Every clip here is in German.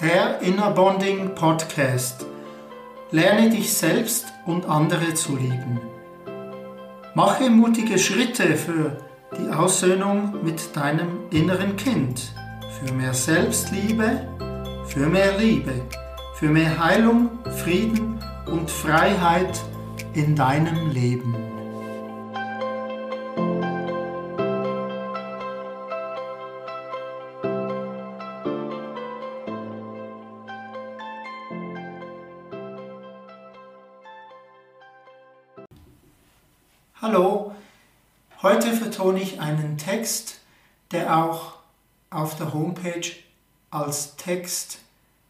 der Inner Bonding Podcast. Lerne dich selbst und andere zu lieben. Mache mutige Schritte für die Aussöhnung mit deinem inneren Kind, für mehr Selbstliebe, für mehr Liebe, für mehr Heilung, Frieden und Freiheit in deinem Leben. Hallo, heute vertone ich einen Text, der auch auf der Homepage als Text,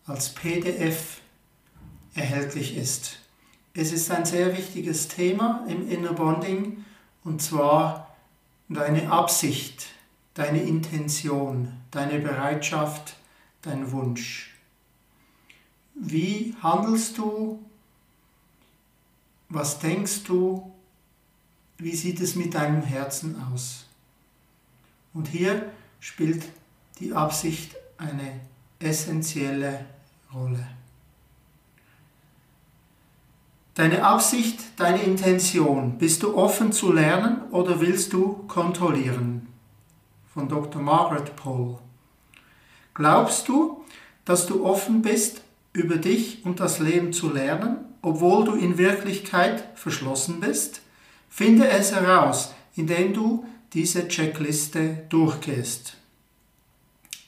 als PDF erhältlich ist. Es ist ein sehr wichtiges Thema im Inner Bonding und zwar deine Absicht, deine Intention, deine Bereitschaft, dein Wunsch. Wie handelst du? Was denkst du? Wie sieht es mit deinem Herzen aus? Und hier spielt die Absicht eine essentielle Rolle. Deine Absicht, deine Intention, bist du offen zu lernen oder willst du kontrollieren? Von Dr. Margaret Paul. Glaubst du, dass du offen bist, über dich und das Leben zu lernen, obwohl du in Wirklichkeit verschlossen bist? Finde es heraus, indem du diese Checkliste durchgehst.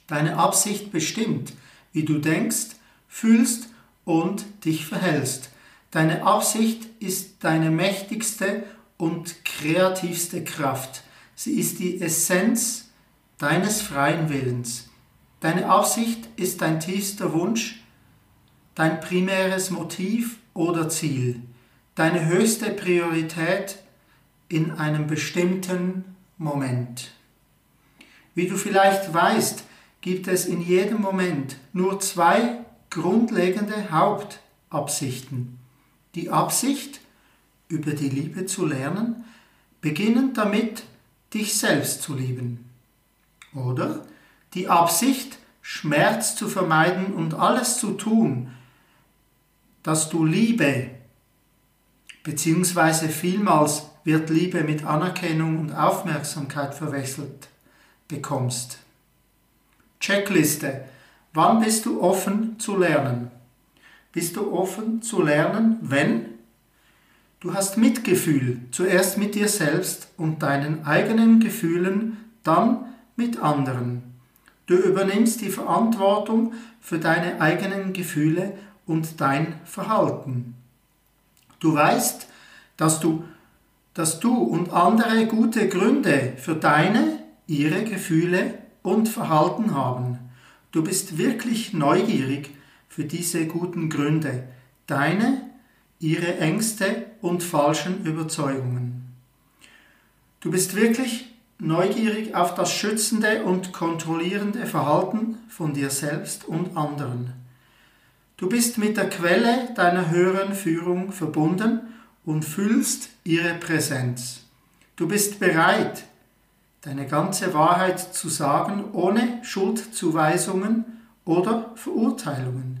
Deine Absicht bestimmt, wie du denkst, fühlst und dich verhältst. Deine Absicht ist deine mächtigste und kreativste Kraft. Sie ist die Essenz deines freien Willens. Deine Absicht ist dein tiefster Wunsch, dein primäres Motiv oder Ziel, deine höchste Priorität in einem bestimmten Moment. Wie du vielleicht weißt, gibt es in jedem Moment nur zwei grundlegende Hauptabsichten. Die Absicht, über die Liebe zu lernen, beginnend damit, dich selbst zu lieben. Oder die Absicht, Schmerz zu vermeiden und alles zu tun, dass du Liebe, beziehungsweise vielmals wird Liebe mit Anerkennung und Aufmerksamkeit verwechselt bekommst. Checkliste. Wann bist du offen zu lernen? Bist du offen zu lernen, wenn du hast Mitgefühl, zuerst mit dir selbst und deinen eigenen Gefühlen, dann mit anderen. Du übernimmst die Verantwortung für deine eigenen Gefühle und dein Verhalten. Du weißt, dass du dass du und andere gute Gründe für deine, ihre Gefühle und Verhalten haben. Du bist wirklich neugierig für diese guten Gründe, deine, ihre Ängste und falschen Überzeugungen. Du bist wirklich neugierig auf das schützende und kontrollierende Verhalten von dir selbst und anderen. Du bist mit der Quelle deiner höheren Führung verbunden und fühlst ihre Präsenz. Du bist bereit, deine ganze Wahrheit zu sagen, ohne Schuldzuweisungen oder Verurteilungen.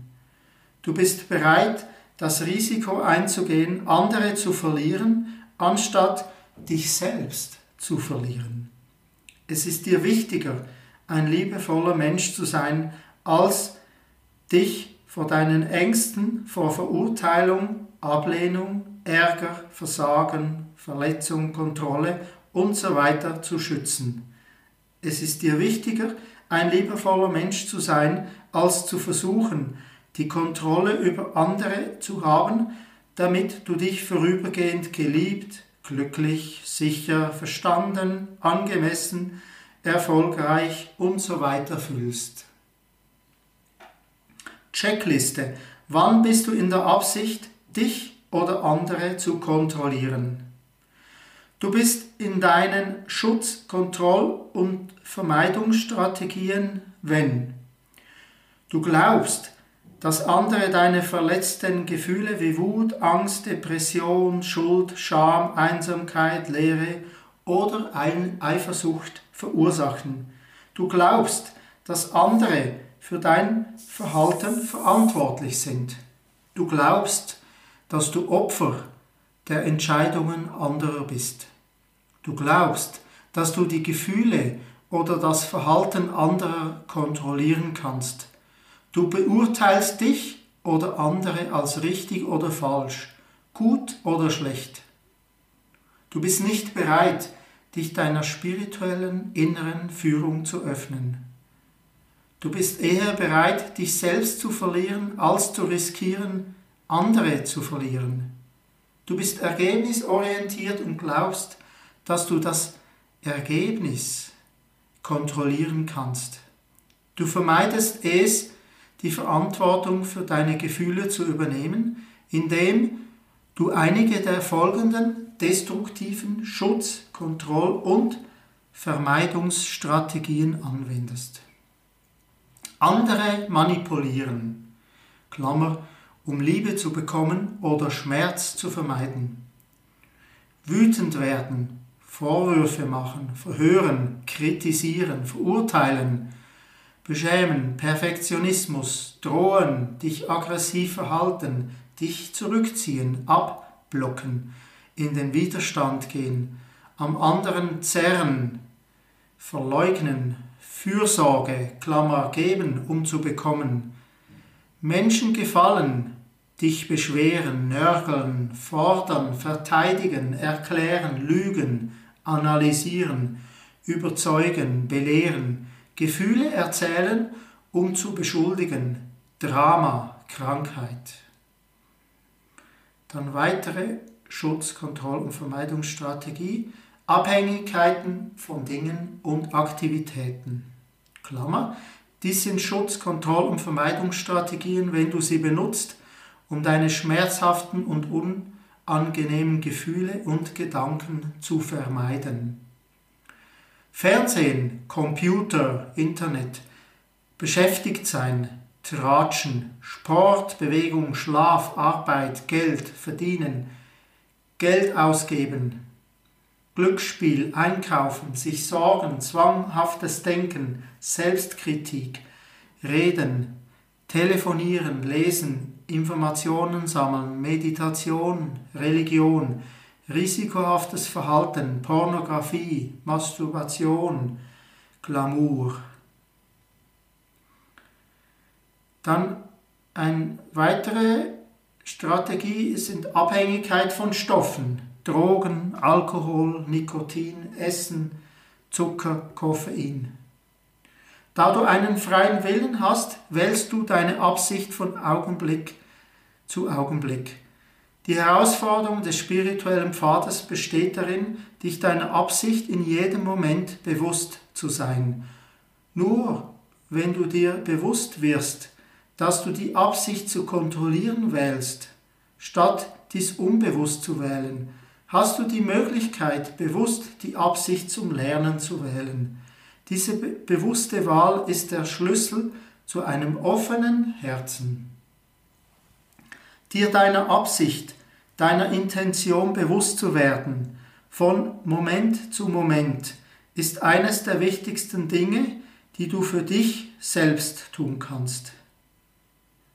Du bist bereit, das Risiko einzugehen, andere zu verlieren, anstatt dich selbst zu verlieren. Es ist dir wichtiger, ein liebevoller Mensch zu sein, als dich vor deinen Ängsten, vor Verurteilung, Ablehnung, Ärger, Versagen, Verletzung, Kontrolle und so weiter zu schützen. Es ist dir wichtiger, ein liebevoller Mensch zu sein, als zu versuchen, die Kontrolle über andere zu haben, damit du dich vorübergehend geliebt, glücklich, sicher, verstanden, angemessen, erfolgreich und so weiter fühlst. Checkliste. Wann bist du in der Absicht, dich oder andere zu kontrollieren. Du bist in deinen Schutz-, Kontroll- und Vermeidungsstrategien, wenn du glaubst, dass andere deine verletzten Gefühle wie Wut, Angst, Depression, Schuld, Scham, Einsamkeit, Leere oder Eifersucht verursachen. Du glaubst, dass andere für dein Verhalten verantwortlich sind. Du glaubst, dass du Opfer der Entscheidungen anderer bist. Du glaubst, dass du die Gefühle oder das Verhalten anderer kontrollieren kannst. Du beurteilst dich oder andere als richtig oder falsch, gut oder schlecht. Du bist nicht bereit, dich deiner spirituellen inneren Führung zu öffnen. Du bist eher bereit, dich selbst zu verlieren, als zu riskieren, andere zu verlieren. Du bist ergebnisorientiert und glaubst, dass du das Ergebnis kontrollieren kannst. Du vermeidest es, die Verantwortung für deine Gefühle zu übernehmen, indem du einige der folgenden destruktiven Schutz-, Kontroll- und Vermeidungsstrategien anwendest. Andere manipulieren, Klammer, um Liebe zu bekommen oder Schmerz zu vermeiden. Wütend werden, Vorwürfe machen, verhören, kritisieren, verurteilen, beschämen, Perfektionismus, drohen, dich aggressiv verhalten, dich zurückziehen, abblocken, in den Widerstand gehen, am anderen zerren, verleugnen, Fürsorge, Klammer geben, um zu bekommen, Menschen gefallen, dich beschweren, nörgeln, fordern, verteidigen, erklären, lügen, analysieren, überzeugen, belehren, Gefühle erzählen, um zu beschuldigen, Drama, Krankheit. Dann weitere Schutz-, Kontroll- und Vermeidungsstrategie, Abhängigkeiten von Dingen und Aktivitäten. Klammer, dies sind Schutz-, Kontroll- und Vermeidungsstrategien, wenn du sie benutzt, um deine schmerzhaften und unangenehmen Gefühle und Gedanken zu vermeiden. Fernsehen, Computer, Internet, beschäftigt sein, Tratschen, Sport, Bewegung, Schlaf, Arbeit, Geld, Verdienen, Geld ausgeben, Glücksspiel, Einkaufen, sich sorgen, zwanghaftes Denken, Selbstkritik, Reden, Telefonieren, Lesen, Informationen sammeln, Meditation, Religion, risikohaftes Verhalten, Pornografie, Masturbation, Glamour. Dann eine weitere Strategie sind Abhängigkeit von Stoffen, Drogen, Alkohol, Nikotin, Essen, Zucker, Koffein. Da du einen freien Willen hast, wählst du deine Absicht von Augenblick zu Augenblick. Die Herausforderung des spirituellen Pfades besteht darin, dich deiner Absicht in jedem Moment bewusst zu sein. Nur wenn du dir bewusst wirst, dass du die Absicht zu kontrollieren wählst, statt dies unbewusst zu wählen, hast du die Möglichkeit, bewusst die Absicht zum Lernen zu wählen. Diese be bewusste Wahl ist der Schlüssel zu einem offenen Herzen. Dir deiner Absicht, deiner Intention bewusst zu werden, von Moment zu Moment, ist eines der wichtigsten Dinge, die du für dich selbst tun kannst.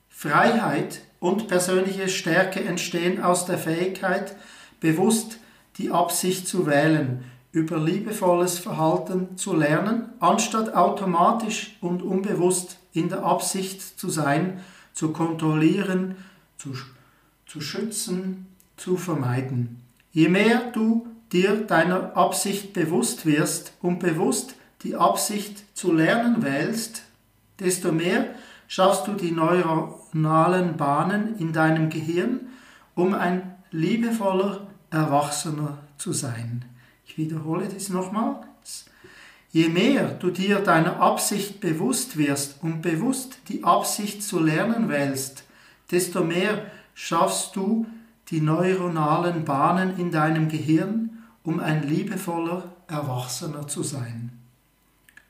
Freiheit und persönliche Stärke entstehen aus der Fähigkeit, bewusst die Absicht zu wählen, über liebevolles Verhalten zu lernen, anstatt automatisch und unbewusst in der Absicht zu sein, zu kontrollieren, zu, zu schützen, zu vermeiden. Je mehr du dir deiner Absicht bewusst wirst und bewusst die Absicht zu lernen wählst, desto mehr schaffst du die neuronalen Bahnen in deinem Gehirn, um ein liebevoller Erwachsener zu sein. Ich wiederhole das nochmals. Je mehr du dir deiner Absicht bewusst wirst und bewusst die Absicht zu lernen wählst, desto mehr schaffst du die neuronalen Bahnen in deinem Gehirn, um ein liebevoller Erwachsener zu sein.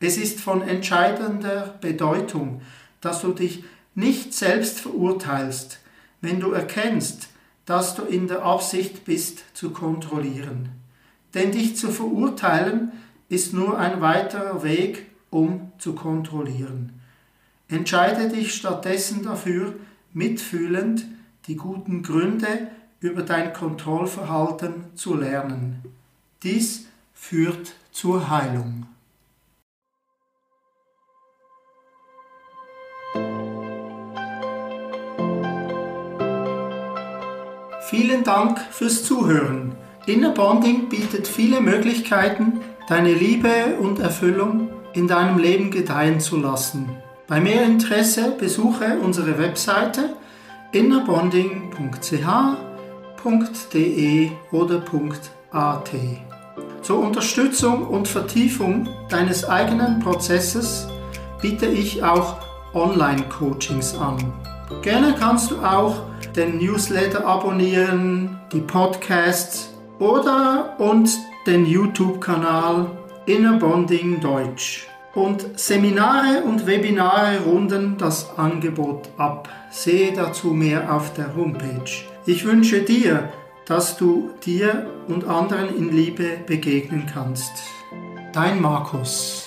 Es ist von entscheidender Bedeutung, dass du dich nicht selbst verurteilst, wenn du erkennst, dass du in der Absicht bist zu kontrollieren. Denn dich zu verurteilen ist nur ein weiterer Weg, um zu kontrollieren. Entscheide dich stattdessen dafür, mitfühlend die guten Gründe über dein Kontrollverhalten zu lernen. Dies führt zur Heilung. Vielen Dank fürs Zuhören. Inner Bonding bietet viele Möglichkeiten, deine Liebe und Erfüllung in deinem Leben gedeihen zu lassen. Bei mehr Interesse besuche unsere Webseite innerbonding.ch.de oder .at. Zur Unterstützung und Vertiefung deines eigenen Prozesses biete ich auch Online-Coachings an. Gerne kannst du auch den Newsletter abonnieren, die Podcasts oder und den YouTube-Kanal Inner Bonding Deutsch. Und Seminare und Webinare runden das Angebot ab. Sehe dazu mehr auf der Homepage. Ich wünsche dir, dass du dir und anderen in Liebe begegnen kannst. Dein Markus.